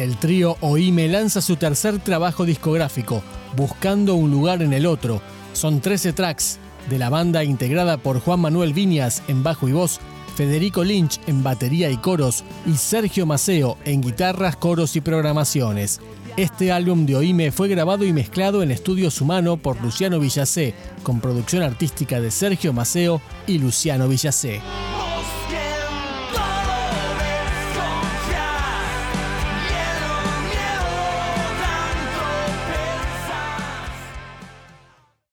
El trío Oime lanza su tercer trabajo discográfico, Buscando un lugar en el otro. Son 13 tracks de la banda integrada por Juan Manuel Viñas en bajo y voz, Federico Lynch en batería y coros y Sergio Maceo en guitarras, coros y programaciones. Este álbum de Oime fue grabado y mezclado en Estudios Humano por Luciano Villacé, con producción artística de Sergio Maceo y Luciano Villacé.